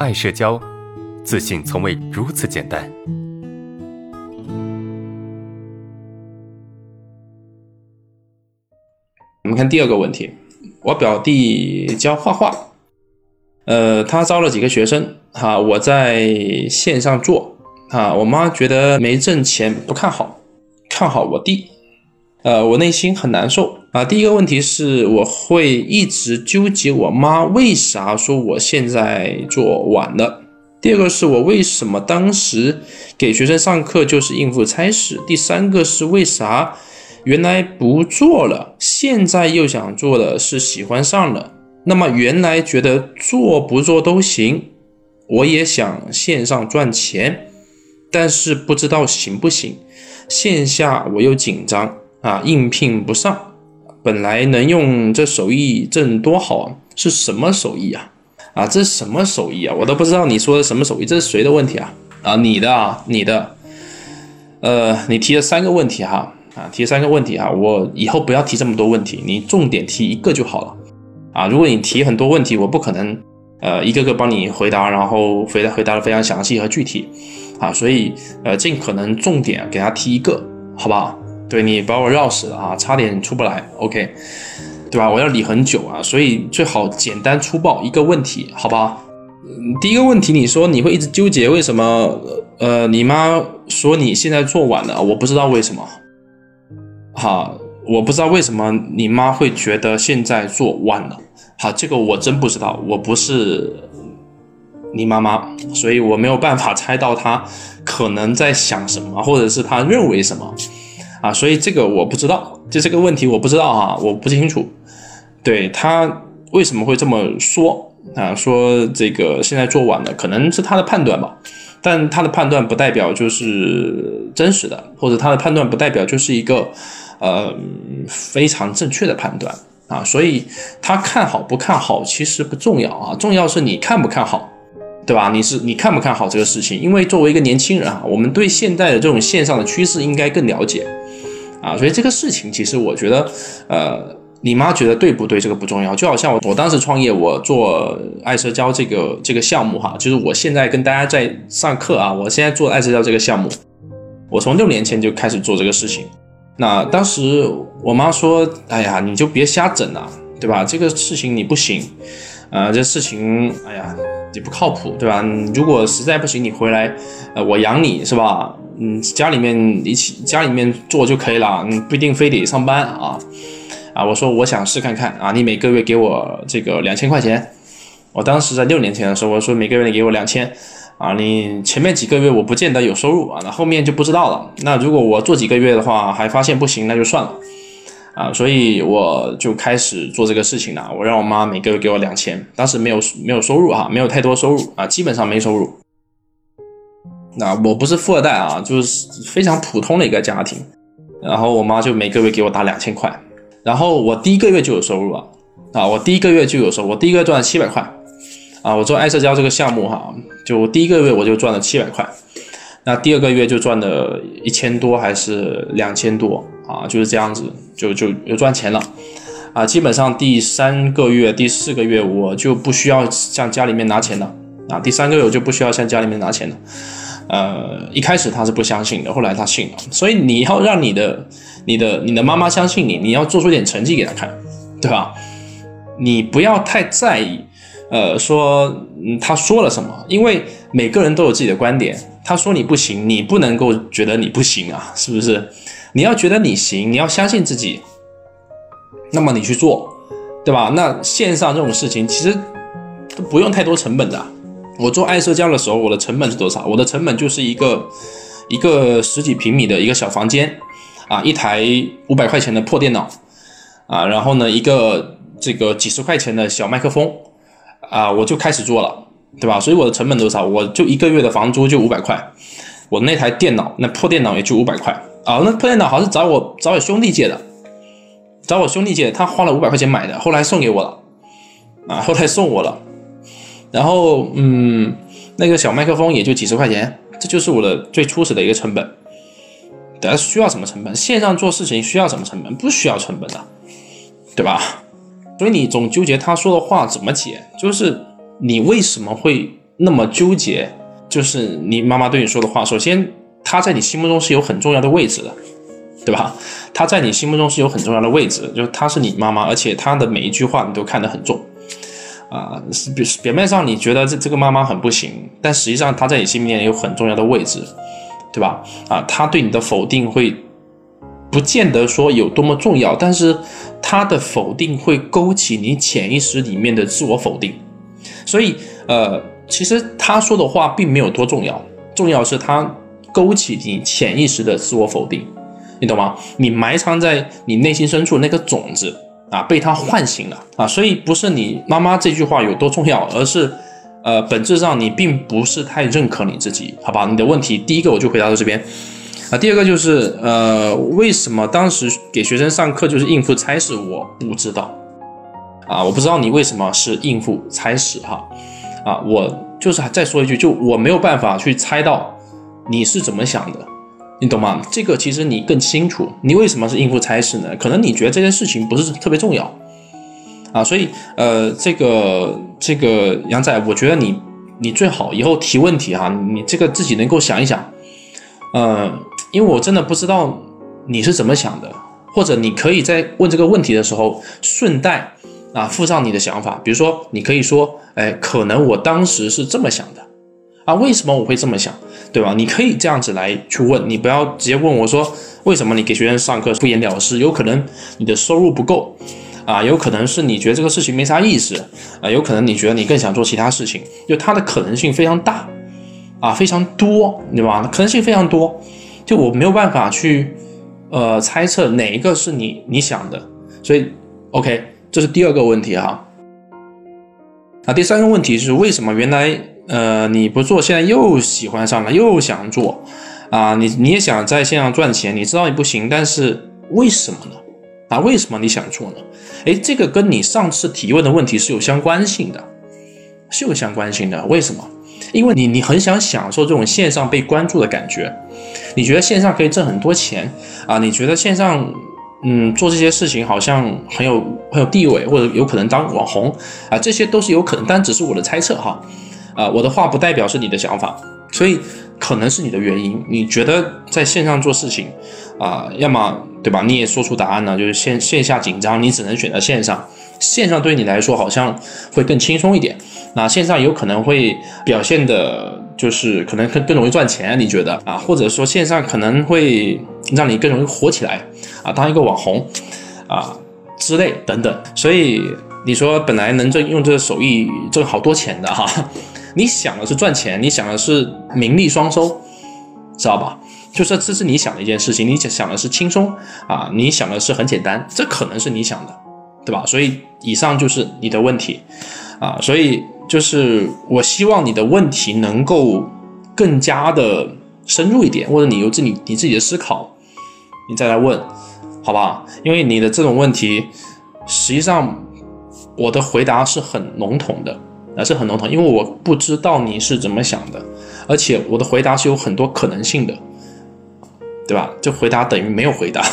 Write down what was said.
爱社交，自信从未如此简单。我们看第二个问题，我表弟教画画，呃，他招了几个学生，哈，我在线上做，啊，我妈觉得没挣钱，不看好，看好我弟，呃，我内心很难受啊。第一个问题是，我会一直纠结我妈为啥说我现在做晚了。第二个是我为什么当时给学生上课就是应付差事。第三个是为啥？原来不做了，现在又想做的是喜欢上了。那么原来觉得做不做都行，我也想线上赚钱，但是不知道行不行。线下我又紧张啊，应聘不上。本来能用这手艺挣多好啊，是什么手艺啊？啊，这是什么手艺啊？我都不知道你说的什么手艺，这是谁的问题啊？啊，你的啊，你的。呃，你提了三个问题哈。啊，提三个问题哈，我以后不要提这么多问题，你重点提一个就好了。啊，如果你提很多问题，我不可能呃一个个帮你回答，然后回答回答的非常详细和具体。啊，所以呃尽可能重点给他提一个，好不好？对你把我绕死了啊，差点出不来。OK，对吧？我要理很久啊，所以最好简单粗暴一个问题，好不好？嗯，第一个问题，你说你会一直纠结为什么？呃，你妈说你现在做晚了，我不知道为什么。好，我不知道为什么你妈会觉得现在做晚了。好，这个我真不知道，我不是你妈妈，所以我没有办法猜到她可能在想什么，或者是她认为什么啊，所以这个我不知道，就这个问题我不知道啊，我不清楚。对他为什么会这么说啊？说这个现在做晚了，可能是他的判断吧。但他的判断不代表就是真实的，或者他的判断不代表就是一个。呃，非常正确的判断啊，所以他看好不看好其实不重要啊，重要是你看不看好，对吧？你是你看不看好这个事情？因为作为一个年轻人啊，我们对现在的这种线上的趋势应该更了解啊，所以这个事情其实我觉得，呃，你妈觉得对不对这个不重要，就好像我我当时创业，我做爱社交这个这个项目哈，就是我现在跟大家在上课啊，我现在做爱社交这个项目，我从六年前就开始做这个事情。那当时我妈说：“哎呀，你就别瞎整了，对吧？这个事情你不行，啊，这事情，哎呀，也不靠谱，对吧？如果实在不行，你回来，呃，我养你是吧？嗯，家里面一起家里面做就可以了，你不一定非得上班啊。啊，我说我想试看看啊，你每个月给我这个两千块钱。我当时在六年前的时候，我说每个月你给我两千。”啊，你前面几个月我不见得有收入啊，那后面就不知道了。那如果我做几个月的话，还发现不行，那就算了。啊，所以我就开始做这个事情了。我让我妈每个月给我两千，当时没有没有收入哈，没有太多收入啊，基本上没收入。那我不是富二代啊，就是非常普通的一个家庭。然后我妈就每个月给我打两千块，然后我第一个月就有收入了啊，我第一个月就有收，我第一个月赚了七百块。啊，我做爱社交这个项目哈，就第一个月我就赚了七百块，那第二个月就赚了一千多还是两千多啊，就是这样子，就就有赚钱了啊。基本上第三个月、第四个月我就不需要向家里面拿钱了啊，第三个月我就不需要向家里面拿钱了。呃，一开始他是不相信的，后来他信了。所以你要让你的、你的、你的妈妈相信你，你要做出点成绩给他看，对吧？你不要太在意。呃，说嗯，他说了什么？因为每个人都有自己的观点。他说你不行，你不能够觉得你不行啊，是不是？你要觉得你行，你要相信自己，那么你去做，对吧？那线上这种事情其实都不用太多成本的。我做爱社交的时候，我的成本是多少？我的成本就是一个一个十几平米的一个小房间啊，一台五百块钱的破电脑啊，然后呢，一个这个几十块钱的小麦克风。啊，我就开始做了，对吧？所以我的成本多少？我就一个月的房租就五百块，我那台电脑，那破电脑也就五百块啊。那破电脑好像是找我找我兄弟借的，找我兄弟借，他花了五百块钱买的，后来送给我了，啊，后来送我了。然后，嗯，那个小麦克风也就几十块钱，这就是我的最初始的一个成本。大家需要什么成本？线上做事情需要什么成本？不需要成本的，对吧？所以你总纠结他说的话怎么解，就是你为什么会那么纠结，就是你妈妈对你说的话，首先她在你心目中是有很重要的位置的，对吧？她在你心目中是有很重要的位置，就是她是你妈妈，而且她的每一句话你都看得很重。啊，表表面上你觉得这这个妈妈很不行，但实际上她在你心里面有很重要的位置，对吧？啊，她对你的否定会不见得说有多么重要，但是她的否定会勾起你潜意识里面的自我否定，所以呃，其实她说的话并没有多重要，重要是她勾起你潜意识的自我否定，你懂吗？你埋藏在你内心深处那个种子。啊，被他唤醒了啊，所以不是你妈妈这句话有多重要，而是，呃，本质上你并不是太认可你自己，好吧？你的问题第一个我就回答到这边，啊，第二个就是，呃，为什么当时给学生上课就是应付差事？我不知道，啊，我不知道你为什么是应付差事哈，啊，我就是再说一句，就我没有办法去猜到你是怎么想的。你懂吗？这个其实你更清楚，你为什么是应付差事呢？可能你觉得这件事情不是特别重要啊，所以呃，这个这个杨仔，我觉得你你最好以后提问题哈，你这个自己能够想一想，呃，因为我真的不知道你是怎么想的，或者你可以在问这个问题的时候顺带啊附上你的想法，比如说你可以说，哎，可能我当时是这么想的。啊，为什么我会这么想，对吧？你可以这样子来去问，你不要直接问我说，为什么你给学生上课敷衍了事？有可能你的收入不够，啊，有可能是你觉得这个事情没啥意思，啊，有可能你觉得你更想做其他事情，就它的可能性非常大，啊，非常多，对吧？可能性非常多，就我没有办法去，呃，猜测哪一个是你你想的，所以，OK，这是第二个问题哈。啊，第三个问题是为什么原来？呃，你不做，现在又喜欢上了，又想做，啊，你你也想在线上赚钱，你知道你不行，但是为什么呢？啊，为什么你想做呢？诶，这个跟你上次提问的问题是有相关性的，是有相关性的。为什么？因为你你很想享受这种线上被关注的感觉，你觉得线上可以挣很多钱啊？你觉得线上嗯做这些事情好像很有很有地位，或者有可能当网红啊？这些都是有可能，但只是我的猜测哈。啊，我的话不代表是你的想法，所以可能是你的原因。你觉得在线上做事情，啊，要么对吧？你也说出答案了，就是线线下紧张，你只能选择线上。线上对你来说好像会更轻松一点，那线上有可能会表现的，就是可能更更容易赚钱。你觉得啊？或者说线上可能会让你更容易火起来啊，当一个网红啊之类等等。所以你说本来能挣用这个手艺挣好多钱的哈。你想的是赚钱，你想的是名利双收，知道吧？就是这是你想的一件事情，你想的是轻松啊，你想的是很简单，这可能是你想的，对吧？所以以上就是你的问题啊，所以就是我希望你的问题能够更加的深入一点，或者你有自己你自己的思考，你再来问，好吧？因为你的这种问题，实际上我的回答是很笼统的。还是很笼统，因为我不知道你是怎么想的，而且我的回答是有很多可能性的，对吧？就回答等于没有回答。